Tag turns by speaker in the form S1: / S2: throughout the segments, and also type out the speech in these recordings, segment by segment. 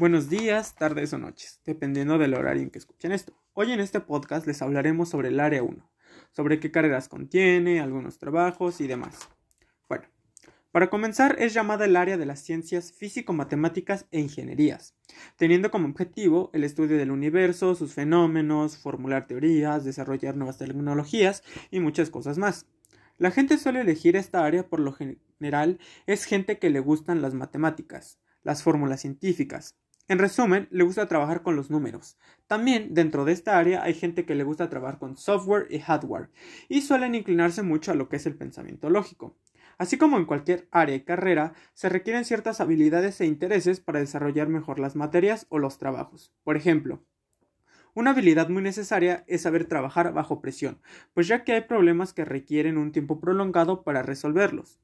S1: Buenos días, tardes o noches, dependiendo del horario en que escuchen esto. Hoy en este podcast les hablaremos sobre el área 1, sobre qué carreras contiene, algunos trabajos y demás. Bueno, para comenzar es llamada el área de las ciencias físico-matemáticas e ingenierías, teniendo como objetivo el estudio del universo, sus fenómenos, formular teorías, desarrollar nuevas tecnologías y muchas cosas más. La gente suele elegir esta área por lo general es gente que le gustan las matemáticas, las fórmulas científicas, en resumen, le gusta trabajar con los números. También dentro de esta área hay gente que le gusta trabajar con software y hardware y suelen inclinarse mucho a lo que es el pensamiento lógico. Así como en cualquier área y carrera, se requieren ciertas habilidades e intereses para desarrollar mejor las materias o los trabajos. Por ejemplo, una habilidad muy necesaria es saber trabajar bajo presión, pues ya que hay problemas que requieren un tiempo prolongado para resolverlos.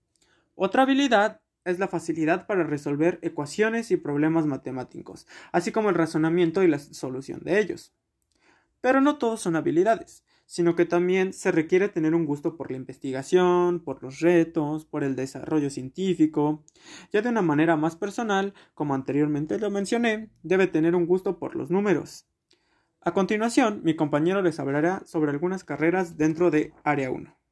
S1: Otra habilidad es la facilidad para resolver ecuaciones y problemas matemáticos, así como el razonamiento y la solución de ellos. Pero no todos son habilidades, sino que también se requiere tener un gusto por la investigación, por los retos, por el desarrollo científico. Ya de una manera más personal, como anteriormente lo mencioné, debe tener un gusto por los números. A continuación, mi compañero les hablará sobre algunas carreras dentro de Área 1.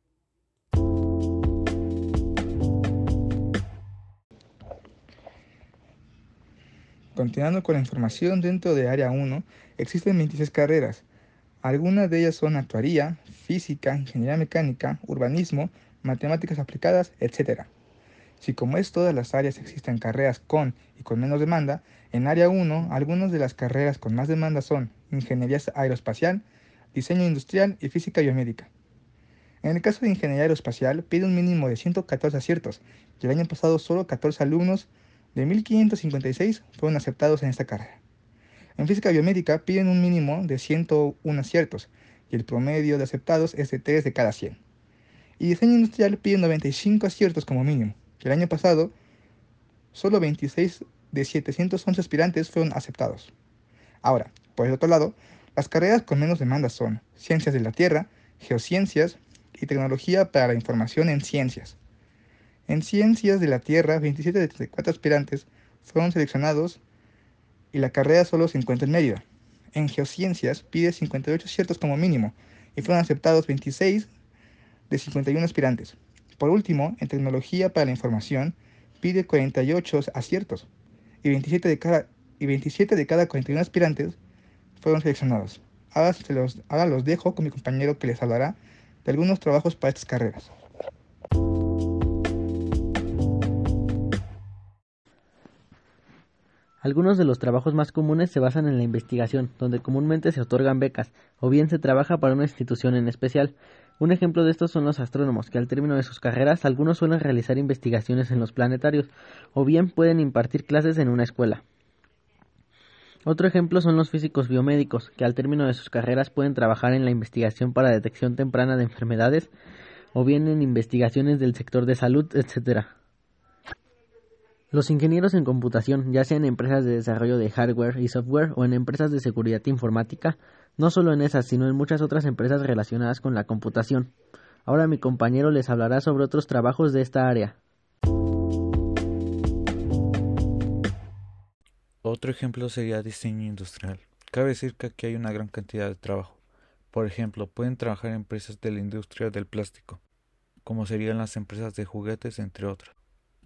S2: Continuando con la información dentro de Área 1, existen 26 carreras. Algunas de ellas son actuaría, física, ingeniería mecánica, urbanismo, matemáticas aplicadas, etc. Si como es todas las áreas existen carreras con y con menos demanda, en Área 1 algunas de las carreras con más demanda son ingeniería aeroespacial, diseño industrial y física biomédica. En el caso de ingeniería aeroespacial pide un mínimo de 114 aciertos y el año pasado solo 14 alumnos de 1.556 fueron aceptados en esta carrera. En física biomédica piden un mínimo de 101 aciertos y el promedio de aceptados es de 3 de cada 100. Y diseño industrial piden 95 aciertos como mínimo, que el año pasado solo 26 de 711 aspirantes fueron aceptados. Ahora, por el otro lado, las carreras con menos demanda son Ciencias de la Tierra, Geociencias y Tecnología para la Información en Ciencias. En Ciencias de la Tierra, 27 de 34 aspirantes fueron seleccionados y la carrera solo se encuentra en Mérida. En Geociencias pide 58 aciertos como mínimo y fueron aceptados 26 de 51 aspirantes. Por último, en Tecnología para la Información pide 48 aciertos y 27 de cada, y 27 de cada 41 aspirantes fueron seleccionados. Ahora, los, ahora los dejo con mi compañero que les hablará de algunos trabajos para estas carreras.
S3: Algunos de los trabajos más comunes se basan en la investigación, donde comúnmente se otorgan becas, o bien se trabaja para una institución en especial. Un ejemplo de estos son los astrónomos, que al término de sus carreras algunos suelen realizar investigaciones en los planetarios, o bien pueden impartir clases en una escuela. Otro ejemplo son los físicos biomédicos, que al término de sus carreras pueden trabajar en la investigación para detección temprana de enfermedades, o bien en investigaciones del sector de salud, etc. Los ingenieros en computación, ya sea en empresas de desarrollo de hardware y software o en empresas de seguridad informática, no solo en esas, sino en muchas otras empresas relacionadas con la computación. Ahora mi compañero les hablará sobre otros trabajos de esta área.
S4: Otro ejemplo sería diseño industrial. Cabe decir que aquí hay una gran cantidad de trabajo. Por ejemplo, pueden trabajar en empresas de la industria del plástico, como serían las empresas de juguetes, entre otras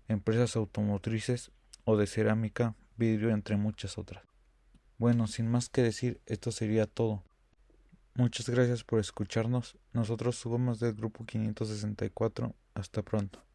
S4: empresas automotrices o de cerámica, vidrio, entre muchas otras. Bueno, sin más que decir, esto sería todo. Muchas gracias por escucharnos. Nosotros somos del grupo 564. Hasta pronto.